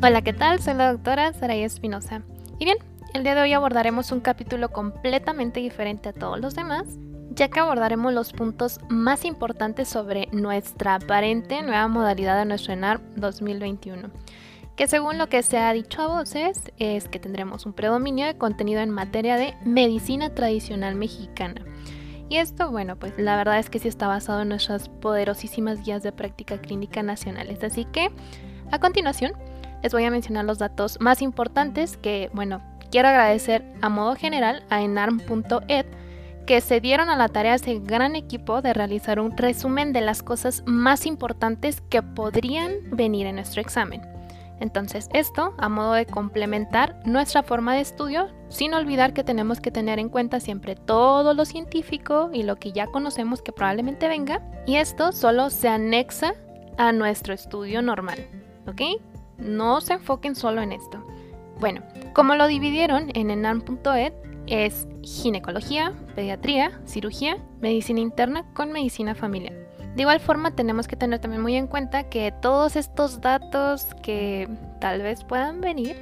Hola, ¿qué tal? Soy la doctora Saray Espinosa. Y bien, el día de hoy abordaremos un capítulo completamente diferente a todos los demás, ya que abordaremos los puntos más importantes sobre nuestra aparente nueva modalidad de nuestro ENAR 2021 que según lo que se ha dicho a voces es que tendremos un predominio de contenido en materia de medicina tradicional mexicana. Y esto, bueno, pues la verdad es que sí está basado en nuestras poderosísimas guías de práctica clínica nacionales. Así que, a continuación, les voy a mencionar los datos más importantes que, bueno, quiero agradecer a modo general a enarm.ed que se dieron a la tarea ese gran equipo de realizar un resumen de las cosas más importantes que podrían venir en nuestro examen. Entonces esto a modo de complementar nuestra forma de estudio, sin olvidar que tenemos que tener en cuenta siempre todo lo científico y lo que ya conocemos que probablemente venga, y esto solo se anexa a nuestro estudio normal, ¿ok? No se enfoquen solo en esto. Bueno, como lo dividieron en enam.ed, es ginecología, pediatría, cirugía, medicina interna con medicina familiar. De igual forma tenemos que tener también muy en cuenta que todos estos datos que tal vez puedan venir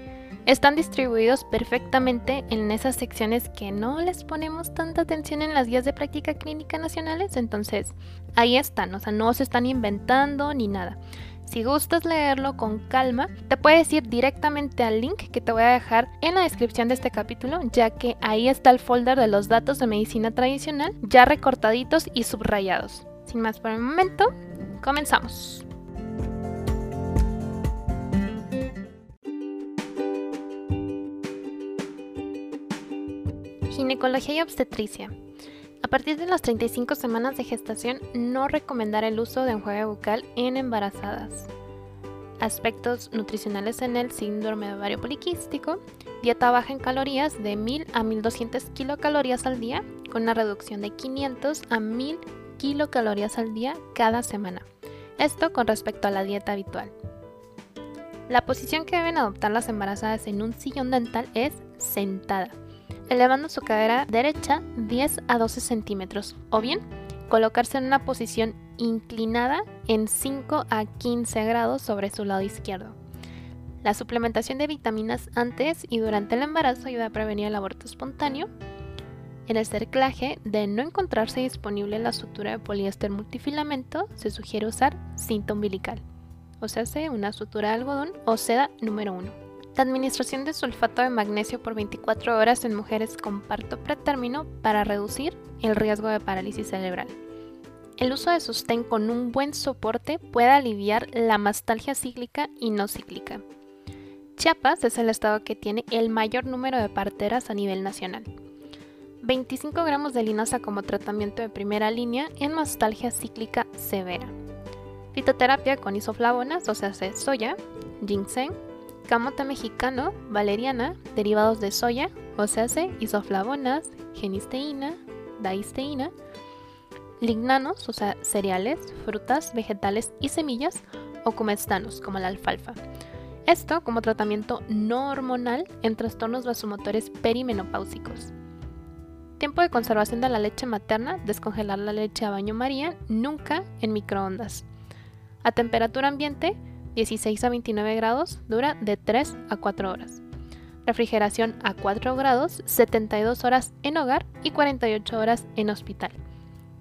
están distribuidos perfectamente en esas secciones que no les ponemos tanta atención en las guías de práctica clínica nacionales, entonces ahí están, o sea, no se están inventando ni nada. Si gustas leerlo con calma, te puedes ir directamente al link que te voy a dejar en la descripción de este capítulo, ya que ahí está el folder de los datos de medicina tradicional ya recortaditos y subrayados. Sin más por el momento, comenzamos. Ginecología y obstetricia. A partir de las 35 semanas de gestación, no recomendar el uso de enjuague bucal en embarazadas. Aspectos nutricionales en el síndrome de ovario poliquístico. Dieta baja en calorías de 1000 a 1200 kilocalorías al día, con una reducción de 500 a 1000 kilocalorías al día cada semana. Esto con respecto a la dieta habitual. La posición que deben adoptar las embarazadas en un sillón dental es sentada, elevando su cadera derecha 10 a 12 centímetros, o bien colocarse en una posición inclinada en 5 a 15 grados sobre su lado izquierdo. La suplementación de vitaminas antes y durante el embarazo ayuda a prevenir el aborto espontáneo en el cerclaje, de no encontrarse disponible la sutura de poliéster multifilamento, se sugiere usar cinta umbilical, o sea, una sutura de algodón o seda número 1. La administración de sulfato de magnesio por 24 horas en mujeres con parto pretérmino para reducir el riesgo de parálisis cerebral. El uso de sostén con un buen soporte puede aliviar la mastalgia cíclica y no cíclica. Chiapas es el estado que tiene el mayor número de parteras a nivel nacional. 25 gramos de linaza como tratamiento de primera línea en mastalgia cíclica severa. Fitoterapia con isoflavonas, o sea, soya, ginseng, camote mexicano, valeriana, derivados de soya, o sea, isoflavonas, genisteína, daisteína, lignanos, o sea, cereales, frutas, vegetales y semillas, o comestanos, como la alfalfa. Esto como tratamiento no hormonal en trastornos vasomotores perimenopáusicos. Tiempo de conservación de la leche materna, descongelar la leche a baño María, nunca en microondas. A temperatura ambiente, 16 a 29 grados, dura de 3 a 4 horas. Refrigeración a 4 grados, 72 horas en hogar y 48 horas en hospital.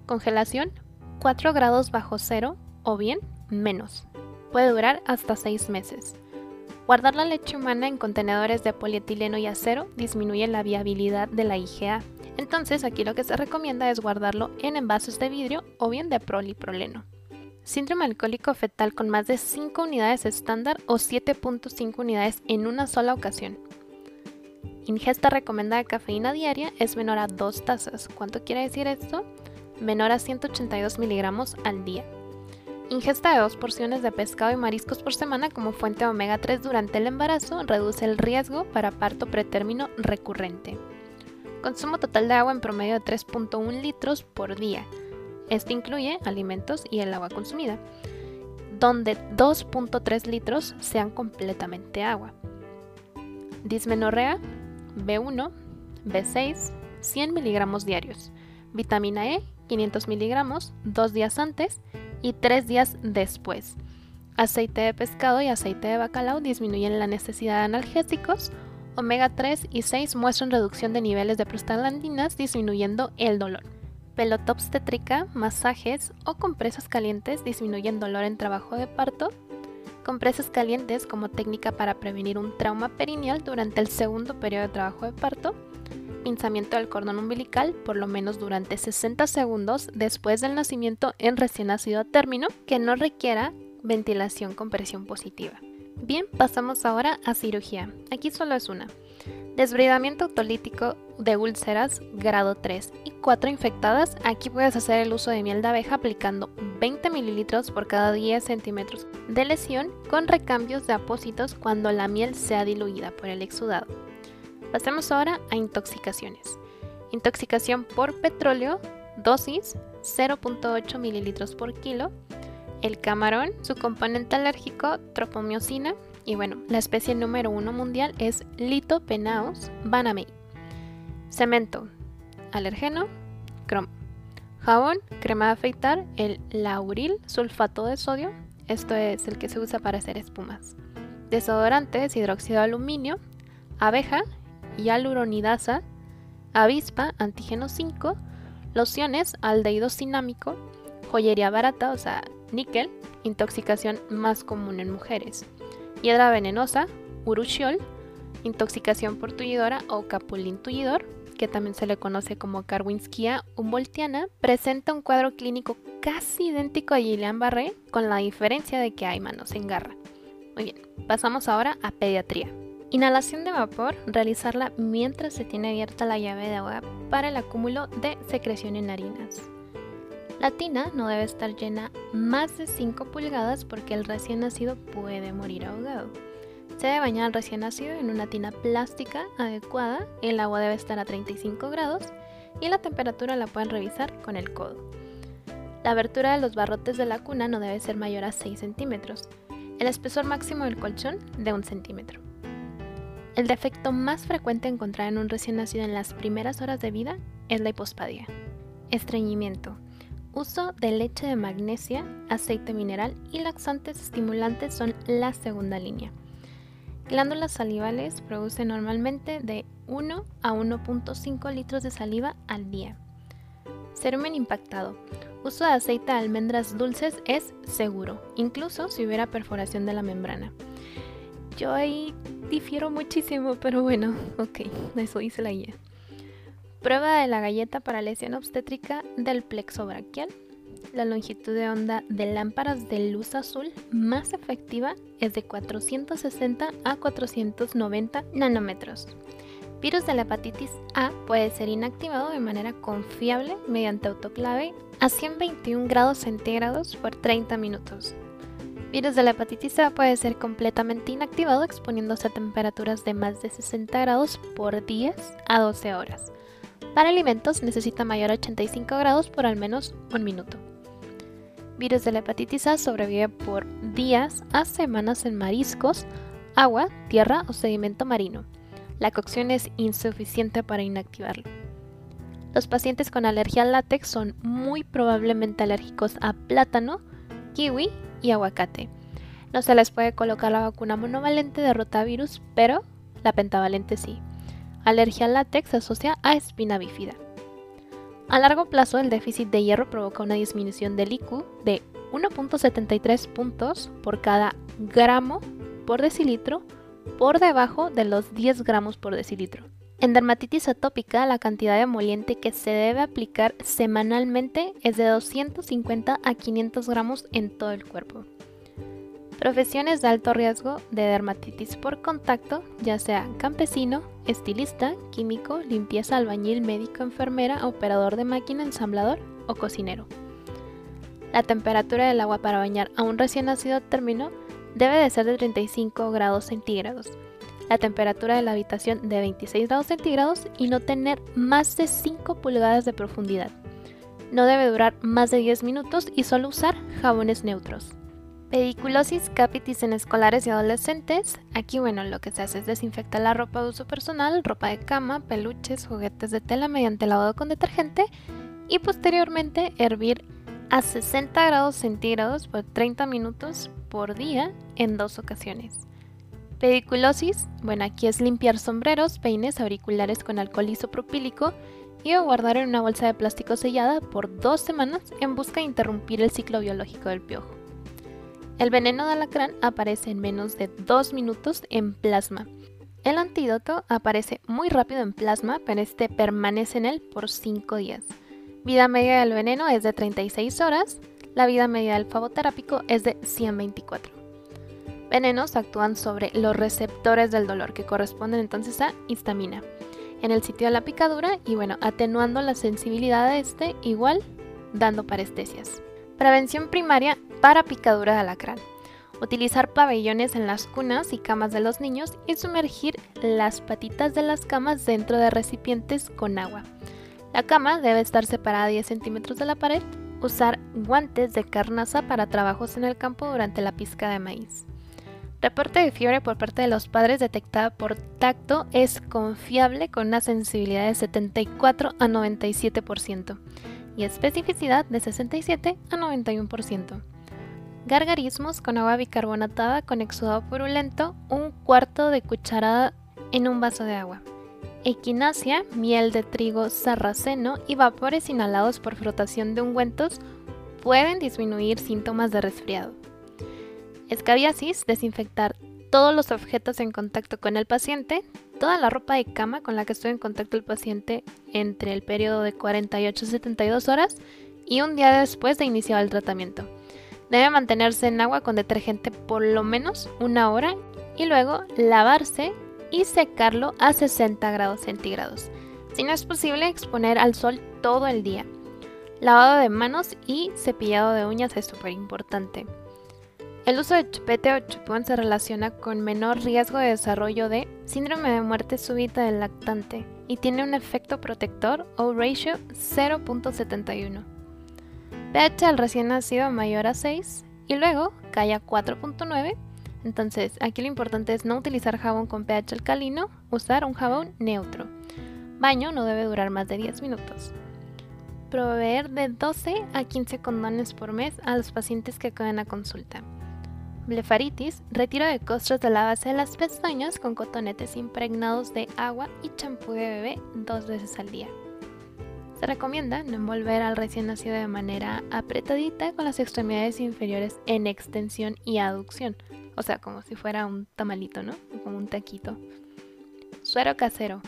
Congelación, 4 grados bajo cero o bien menos. Puede durar hasta 6 meses. Guardar la leche humana en contenedores de polietileno y acero disminuye la viabilidad de la IgA entonces aquí lo que se recomienda es guardarlo en envases de vidrio o bien de proliproleno. Síndrome alcohólico fetal con más de 5 unidades estándar o 7.5 unidades en una sola ocasión. Ingesta recomendada de cafeína diaria es menor a 2 tazas. ¿Cuánto quiere decir esto? Menor a 182 miligramos al día. Ingesta de dos porciones de pescado y mariscos por semana como fuente de omega 3 durante el embarazo reduce el riesgo para parto pretérmino recurrente. Consumo total de agua en promedio de 3.1 litros por día. Esto incluye alimentos y el agua consumida, donde 2.3 litros sean completamente agua. Dismenorrea, B1, B6, 100 miligramos diarios. Vitamina E, 500 miligramos, dos días antes y tres días después. Aceite de pescado y aceite de bacalao disminuyen la necesidad de analgésicos. Omega 3 y 6 muestran reducción de niveles de prostaglandinas disminuyendo el dolor. Pelota obstétrica, masajes o compresas calientes disminuyen dolor en trabajo de parto. Compresas calientes como técnica para prevenir un trauma perineal durante el segundo periodo de trabajo de parto pinzamiento del cordón umbilical por lo menos durante 60 segundos después del nacimiento en recién nacido término que no requiera ventilación con presión positiva. Bien, pasamos ahora a cirugía. Aquí solo es una. Desbridamiento autolítico de úlceras grado 3 y 4 infectadas. Aquí puedes hacer el uso de miel de abeja aplicando 20 mililitros por cada 10 centímetros de lesión con recambios de apósitos cuando la miel sea diluida por el exudado. Pasemos ahora a intoxicaciones. Intoxicación por petróleo, dosis 0.8 mililitros por kilo. El camarón, su componente alérgico, tropomiosina. Y bueno, la especie número uno mundial es Litopenaus banamei. Cemento, alergeno, cromo. Jabón, crema de afeitar, el lauril sulfato de sodio. Esto es el que se usa para hacer espumas. Desodorantes, hidróxido de aluminio, abeja, hialuronidasa, avispa, antígeno 5, lociones, aldehído cinámico, joyería barata, o sea, níquel, intoxicación más común en mujeres, hiedra venenosa, urushiol, intoxicación por tullidora o capulín tullidor, que también se le conoce como Carwinskia humboldtiana, presenta un cuadro clínico casi idéntico a Guillain-Barré, con la diferencia de que hay manos en garra. Muy bien, pasamos ahora a pediatría. Inhalación de vapor, realizarla mientras se tiene abierta la llave de agua para el acúmulo de secreción en narinas. La tina no debe estar llena más de 5 pulgadas porque el recién nacido puede morir ahogado. Se debe bañar al recién nacido en una tina plástica adecuada, el agua debe estar a 35 grados y la temperatura la pueden revisar con el codo. La abertura de los barrotes de la cuna no debe ser mayor a 6 centímetros, el espesor máximo del colchón de 1 centímetro. El defecto más frecuente encontrado en un recién nacido en las primeras horas de vida es la hipospadia. Estreñimiento. Uso de leche de magnesia, aceite mineral y laxantes estimulantes son la segunda línea. Glándulas salivales producen normalmente de 1 a 1.5 litros de saliva al día. Cerumen impactado. Uso de aceite de almendras dulces es seguro, incluso si hubiera perforación de la membrana. Yo ahí difiero muchísimo, pero bueno, ok, eso dice la guía. Prueba de la galleta para lesión obstétrica del plexo braquial. La longitud de onda de lámparas de luz azul más efectiva es de 460 a 490 nanómetros. Virus de la hepatitis A puede ser inactivado de manera confiable mediante autoclave a 121 grados centígrados por 30 minutos virus de la hepatitis A puede ser completamente inactivado exponiéndose a temperaturas de más de 60 grados por 10 a 12 horas. Para alimentos necesita mayor a 85 grados por al menos un minuto. Virus de la hepatitis A sobrevive por días a semanas en mariscos, agua, tierra o sedimento marino. La cocción es insuficiente para inactivarlo. Los pacientes con alergia al látex son muy probablemente alérgicos a plátano, kiwi y aguacate. No se les puede colocar la vacuna monovalente de rotavirus, pero la pentavalente sí. Alergia al látex se asocia a espina bífida. A largo plazo, el déficit de hierro provoca una disminución del IQ de 1.73 puntos por cada gramo por decilitro por debajo de los 10 gramos por decilitro. En dermatitis atópica, la cantidad de emoliente que se debe aplicar semanalmente es de 250 a 500 gramos en todo el cuerpo. Profesiones de alto riesgo de dermatitis por contacto, ya sea campesino, estilista, químico, limpieza, albañil, médico, enfermera, operador de máquina, ensamblador o cocinero. La temperatura del agua para bañar a un recién nacido término debe de ser de 35 grados centígrados la temperatura de la habitación de 26 grados centígrados y no tener más de 5 pulgadas de profundidad. No debe durar más de 10 minutos y solo usar jabones neutros. Pediculosis capitis en escolares y adolescentes. Aquí, bueno, lo que se hace es desinfectar la ropa de uso personal, ropa de cama, peluches, juguetes de tela mediante lavado con detergente y posteriormente hervir a 60 grados centígrados por 30 minutos por día en dos ocasiones. Pediculosis, bueno, aquí es limpiar sombreros, peines, auriculares con alcohol isopropílico y guardar en una bolsa de plástico sellada por dos semanas en busca de interrumpir el ciclo biológico del piojo. El veneno de alacrán aparece en menos de dos minutos en plasma. El antídoto aparece muy rápido en plasma, pero este permanece en él por 5 días. Vida media del veneno es de 36 horas, la vida media del favoterápico es de 124. Venenos actúan sobre los receptores del dolor, que corresponden entonces a histamina, en el sitio de la picadura y bueno, atenuando la sensibilidad de este, igual dando parestesias. Prevención primaria para picadura de alacrán. Utilizar pabellones en las cunas y camas de los niños y sumergir las patitas de las camas dentro de recipientes con agua. La cama debe estar separada a 10 centímetros de la pared. Usar guantes de carnaza para trabajos en el campo durante la pizca de maíz. Reporte de fiebre por parte de los padres detectada por tacto es confiable con una sensibilidad de 74 a 97% y especificidad de 67 a 91%. Gargarismos con agua bicarbonatada con exudado purulento, un cuarto de cucharada en un vaso de agua equinacia, miel de trigo sarraceno y vapores inhalados por frotación de ungüentos pueden disminuir síntomas de resfriado. Escabiasis, desinfectar todos los objetos en contacto con el paciente, toda la ropa de cama con la que estuvo en contacto el paciente entre el periodo de 48 a 72 horas y un día después de iniciar el tratamiento. Debe mantenerse en agua con detergente por lo menos una hora y luego lavarse y secarlo a 60 grados centígrados. Si no es posible, exponer al sol todo el día. Lavado de manos y cepillado de uñas es súper importante. El uso de chupete o chupón se relaciona con menor riesgo de desarrollo de síndrome de muerte súbita del lactante y tiene un efecto protector o ratio 0.71. pH al recién nacido mayor a 6 y luego cae a 4.9 entonces, aquí lo importante es no utilizar jabón con pH alcalino, usar un jabón neutro. Baño no debe durar más de 10 minutos. Proveer de 12 a 15 condones por mes a los pacientes que acuden a consulta. Blefaritis, retiro de costras de la base de las pestañas con cotonetes impregnados de agua y champú de bebé dos veces al día. Se recomienda no envolver al recién nacido de manera apretadita con las extremidades inferiores en extensión y aducción, o sea, como si fuera un tamalito, ¿no? Como un taquito. Suero casero.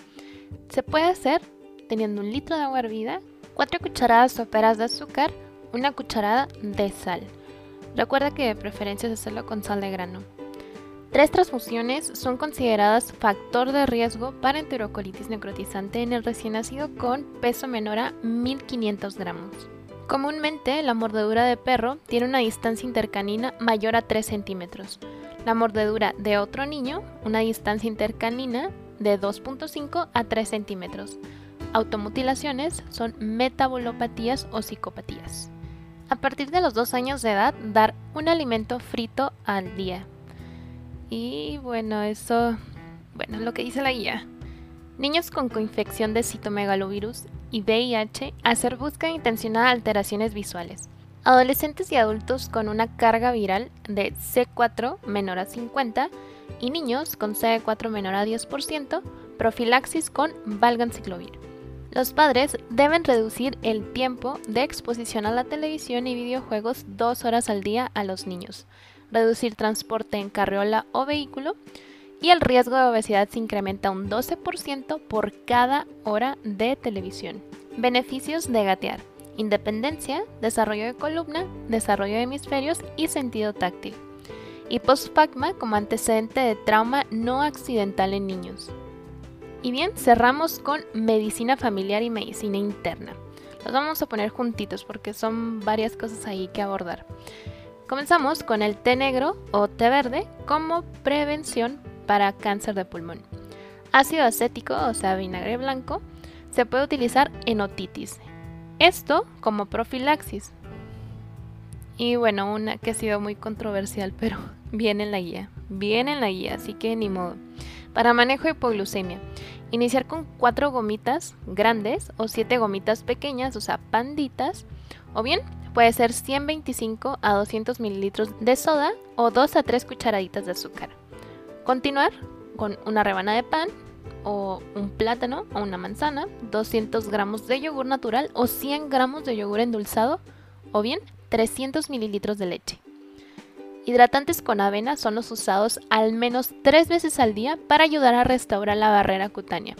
Se puede hacer teniendo un litro de agua hervida, cuatro cucharadas soperas de azúcar, una cucharada de sal. Recuerda que de preferencia es hacerlo con sal de grano. Tres transfusiones son consideradas factor de riesgo para enterocolitis necrotizante en el recién nacido con peso menor a 1500 gramos. Comúnmente, la mordedura de perro tiene una distancia intercanina mayor a 3 centímetros. La mordedura de otro niño, una distancia intercanina de 2.5 a 3 centímetros. Automutilaciones son metabolopatías o psicopatías. A partir de los 2 años de edad, dar un alimento frito al día. Y bueno, eso, bueno, lo que dice la guía. Niños con coinfección de citomegalovirus y VIH hacer búsqueda intencionada de alteraciones visuales. Adolescentes y adultos con una carga viral de C4 menor a 50 y niños con CD4 menor a 10%, profilaxis con valganciclovir. Los padres deben reducir el tiempo de exposición a la televisión y videojuegos dos horas al día a los niños, reducir transporte en carriola o vehículo y el riesgo de obesidad se incrementa un 12% por cada hora de televisión. Beneficios de gatear. Independencia, desarrollo de columna, desarrollo de hemisferios y sentido táctil. Y postfagma como antecedente de trauma no accidental en niños. Y bien, cerramos con medicina familiar y medicina interna. Los vamos a poner juntitos porque son varias cosas ahí que abordar. Comenzamos con el té negro o té verde como prevención para cáncer de pulmón. Ácido acético, o sea, vinagre blanco, se puede utilizar en otitis. Esto como profilaxis. Y bueno, una que ha sido muy controversial, pero viene en la guía. Viene en la guía, así que ni modo. Para manejo de hipoglucemia, iniciar con cuatro gomitas grandes o siete gomitas pequeñas, o sea, panditas, o bien puede ser 125 a 200 mililitros de soda o 2 a 3 cucharaditas de azúcar. Continuar con una rebanada de pan o un plátano o una manzana, 200 gramos de yogur natural o 100 gramos de yogur endulzado o bien 300 mililitros de leche. Hidratantes con avena son los usados al menos 3 veces al día para ayudar a restaurar la barrera cutánea,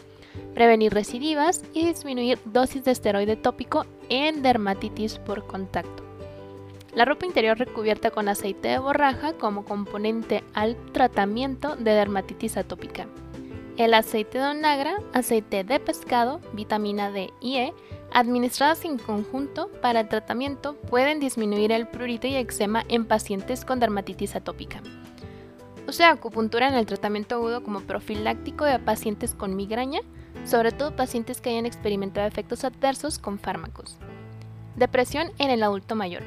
prevenir recidivas y disminuir dosis de esteroide tópico en dermatitis por contacto. La ropa interior recubierta con aceite de borraja como componente al tratamiento de dermatitis atópica. El aceite de onagra, aceite de pescado, vitamina D y E, administradas en conjunto para el tratamiento, pueden disminuir el prurito y eczema en pacientes con dermatitis atópica. Usa acupuntura en el tratamiento agudo como profiláctico de pacientes con migraña, sobre todo pacientes que hayan experimentado efectos adversos con fármacos. Depresión en el adulto mayor.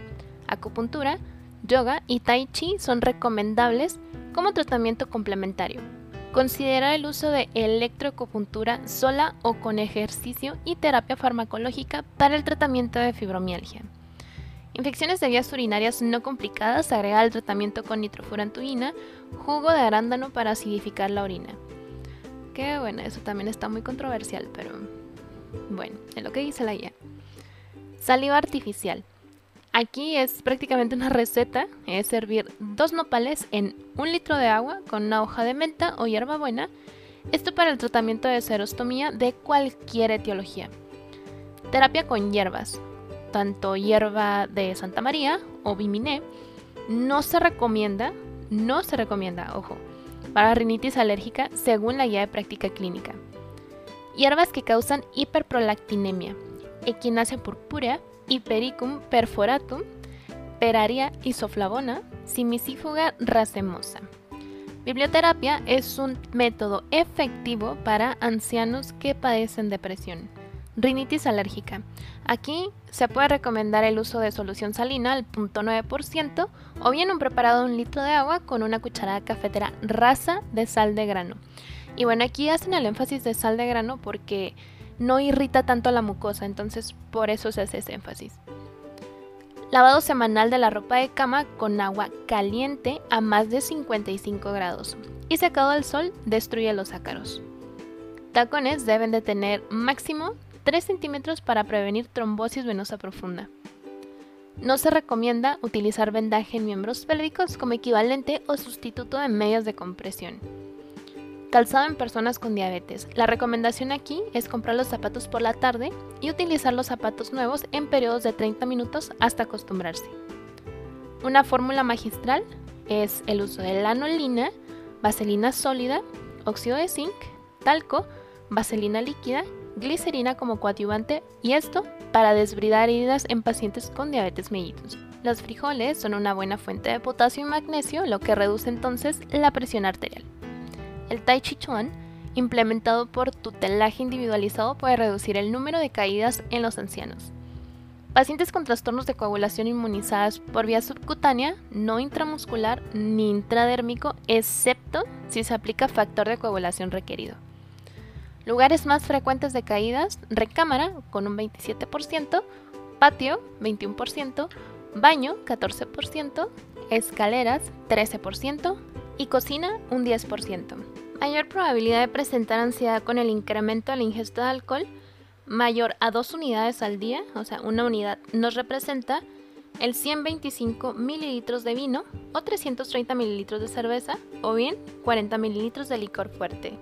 Acupuntura, yoga y tai chi son recomendables como tratamiento complementario. Considera el uso de electroacupuntura sola o con ejercicio y terapia farmacológica para el tratamiento de fibromialgia. Infecciones de vías urinarias no complicadas, agrega el tratamiento con nitrofurantoína, jugo de arándano para acidificar la orina. Que bueno, eso también está muy controversial, pero bueno, es lo que dice la guía. Saliva artificial. Aquí es prácticamente una receta, es servir dos nopales en un litro de agua con una hoja de menta o hierbabuena, esto para el tratamiento de serostomía de cualquier etiología. Terapia con hierbas, tanto hierba de Santa María o biminé, no se recomienda, no se recomienda, ojo, para rinitis alérgica según la guía de práctica clínica. Hierbas que causan hiperprolactinemia, Echinacea purpúrea, Hipericum perforatum, Peraria isoflavona, Simicífuga racemosa. Biblioterapia es un método efectivo para ancianos que padecen depresión. Rinitis alérgica. Aquí se puede recomendar el uso de solución salina al 0.9% o bien un preparado de un litro de agua con una cucharada cafetera rasa de sal de grano. Y bueno, aquí hacen el énfasis de sal de grano porque no irrita tanto la mucosa, entonces por eso se hace ese énfasis. Lavado semanal de la ropa de cama con agua caliente a más de 55 grados y secado al sol destruye los ácaros. Tacones deben de tener máximo 3 centímetros para prevenir trombosis venosa profunda. No se recomienda utilizar vendaje en miembros pélvicos como equivalente o sustituto de medias de compresión. Calzado en personas con diabetes. La recomendación aquí es comprar los zapatos por la tarde y utilizar los zapatos nuevos en periodos de 30 minutos hasta acostumbrarse. Una fórmula magistral es el uso de lanolina, vaselina sólida, óxido de zinc, talco, vaselina líquida, glicerina como coadyuvante y esto para desbridar heridas en pacientes con diabetes mellitus. Los frijoles son una buena fuente de potasio y magnesio, lo que reduce entonces la presión arterial. El Tai Chi Chuan, implementado por tutelaje individualizado, puede reducir el número de caídas en los ancianos. Pacientes con trastornos de coagulación inmunizadas por vía subcutánea, no intramuscular ni intradérmico, excepto si se aplica factor de coagulación requerido. Lugares más frecuentes de caídas, recámara con un 27%, patio 21%, baño 14%, escaleras 13% y cocina un 10% mayor probabilidad de presentar ansiedad con el incremento de la ingesta de alcohol mayor a dos unidades al día, o sea, una unidad nos representa el 125 mililitros de vino o 330 mililitros de cerveza o bien 40 mililitros de licor fuerte.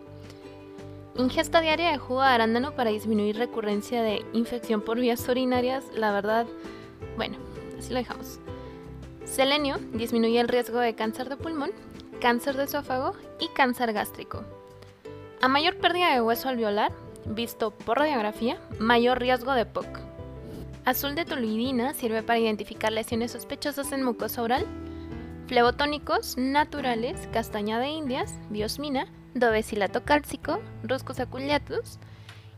Ingesta diaria de jugo de arándano para disminuir recurrencia de infección por vías urinarias, la verdad, bueno, así lo dejamos. Selenio disminuye el riesgo de cáncer de pulmón cáncer de esófago y cáncer gástrico. A mayor pérdida de hueso alveolar, visto por radiografía, mayor riesgo de POC. Azul de toluidina sirve para identificar lesiones sospechosas en mucosa oral. Flebotónicos naturales, castaña de indias, biosmina, dovecilato cálcico, ruscus aculeatus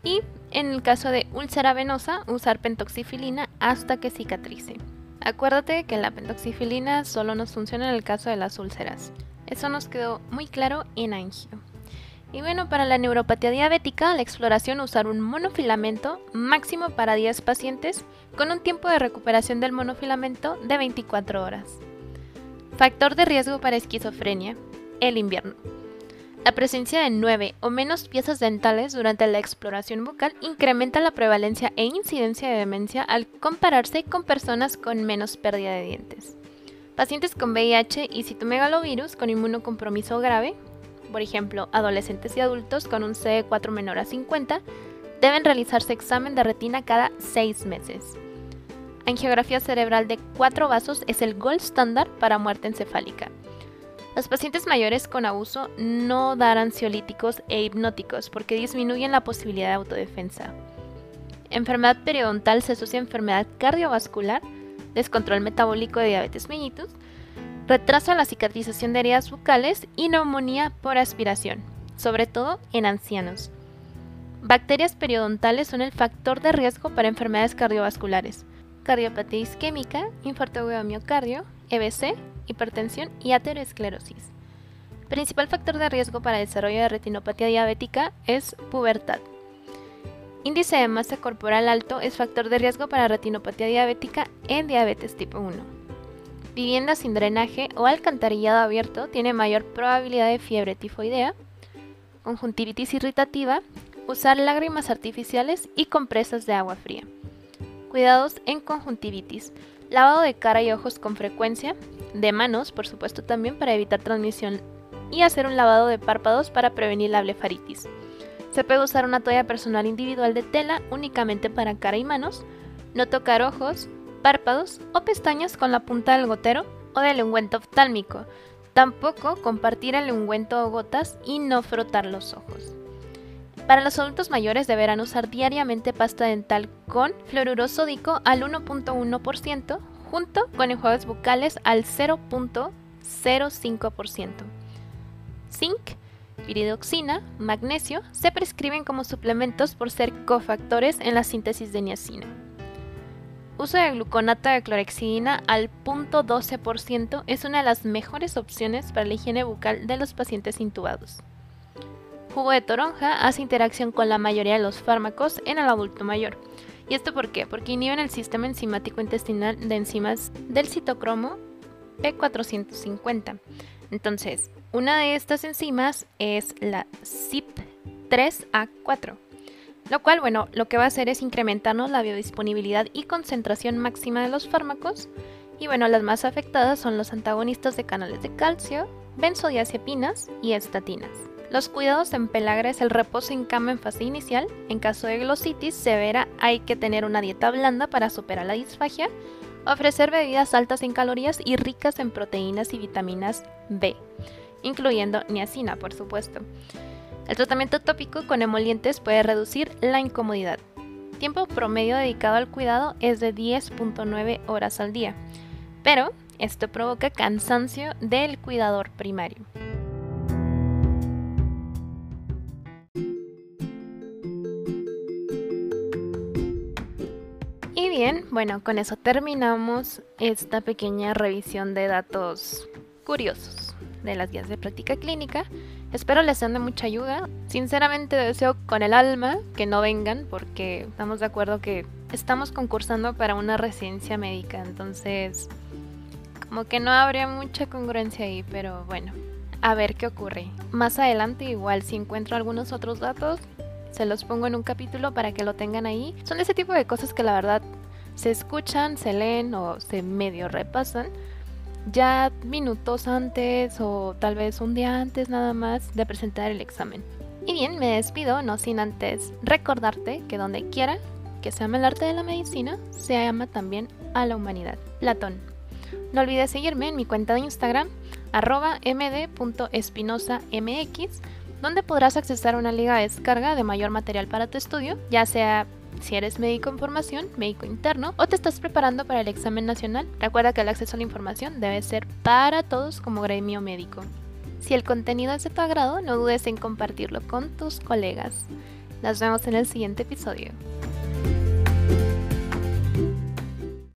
y, en el caso de úlcera venosa, usar pentoxifilina hasta que cicatrice. Acuérdate que la pentoxifilina solo nos funciona en el caso de las úlceras. Eso nos quedó muy claro en angio. Y bueno, para la neuropatía diabética, la exploración usar un monofilamento máximo para 10 pacientes con un tiempo de recuperación del monofilamento de 24 horas. Factor de riesgo para esquizofrenia, el invierno. La presencia de 9 o menos piezas dentales durante la exploración bucal incrementa la prevalencia e incidencia de demencia al compararse con personas con menos pérdida de dientes. Pacientes con VIH y citomegalovirus con inmunocompromiso grave por ejemplo, adolescentes y adultos con un CD4 menor a 50, deben realizarse examen de retina cada 6 meses. Angiografía cerebral de 4 vasos es el gold estándar para muerte encefálica. Los pacientes mayores con abuso no dar ansiolíticos e hipnóticos porque disminuyen la posibilidad de autodefensa. Enfermedad periodontal se asocia a enfermedad cardiovascular, descontrol metabólico de diabetes mellitus retraso en la cicatrización de heridas bucales y neumonía por aspiración, sobre todo en ancianos. Bacterias periodontales son el factor de riesgo para enfermedades cardiovasculares, cardiopatía isquémica, infarto de miocardio, EBC, hipertensión y aterosclerosis. Principal factor de riesgo para el desarrollo de retinopatía diabética es pubertad. Índice de masa corporal alto es factor de riesgo para retinopatía diabética en diabetes tipo 1 vivienda sin drenaje o alcantarillado abierto tiene mayor probabilidad de fiebre tifoidea, conjuntivitis irritativa, usar lágrimas artificiales y compresas de agua fría. Cuidados en conjuntivitis, lavado de cara y ojos con frecuencia, de manos por supuesto también para evitar transmisión y hacer un lavado de párpados para prevenir la blefaritis. Se puede usar una toalla personal individual de tela únicamente para cara y manos, no tocar ojos, párpados o pestañas con la punta del gotero o del ungüento oftálmico. Tampoco compartir el ungüento o gotas y no frotar los ojos. Para los adultos mayores deberán usar diariamente pasta dental con fluoruro sódico al 1.1% junto con enjuagues bucales al 0.05%. Zinc, piridoxina, magnesio se prescriben como suplementos por ser cofactores en la síntesis de niacina. Uso de gluconato de clorexidina al 0.12% es una de las mejores opciones para la higiene bucal de los pacientes intubados. Jugo de toronja hace interacción con la mayoría de los fármacos en el adulto mayor. ¿Y esto por qué? Porque inhiben el sistema enzimático intestinal de enzimas del citocromo P450. Entonces, una de estas enzimas es la CYP3A4 lo cual, bueno, lo que va a hacer es incrementarnos la biodisponibilidad y concentración máxima de los fármacos. Y bueno, las más afectadas son los antagonistas de canales de calcio, benzodiazepinas y estatinas. Los cuidados en pelagra es el reposo en cama en fase inicial. En caso de glositis severa hay que tener una dieta blanda para superar la disfagia. Ofrecer bebidas altas en calorías y ricas en proteínas y vitaminas B, incluyendo niacina, por supuesto. El tratamiento tópico con emolientes puede reducir la incomodidad. Tiempo promedio dedicado al cuidado es de 10.9 horas al día, pero esto provoca cansancio del cuidador primario. Bueno, con eso terminamos esta pequeña revisión de datos curiosos de las guías de práctica clínica. Espero les sean de mucha ayuda. Sinceramente deseo con el alma que no vengan porque estamos de acuerdo que estamos concursando para una residencia médica. Entonces, como que no habría mucha congruencia ahí, pero bueno, a ver qué ocurre. Más adelante igual si encuentro algunos otros datos, se los pongo en un capítulo para que lo tengan ahí. Son ese tipo de cosas que la verdad se escuchan, se leen o se medio repasan ya minutos antes o tal vez un día antes nada más de presentar el examen. Y bien, me despido, no sin antes recordarte que donde quiera que se ama el arte de la medicina, se ama también a la humanidad. Platón. No olvides seguirme en mi cuenta de Instagram, arroba md.espinosamx, donde podrás accesar una liga de descarga de mayor material para tu estudio, ya sea si eres médico en formación, médico interno o te estás preparando para el examen nacional, recuerda que el acceso a la información debe ser para todos como gremio médico. Si el contenido es de tu agrado, no dudes en compartirlo con tus colegas. Nos vemos en el siguiente episodio.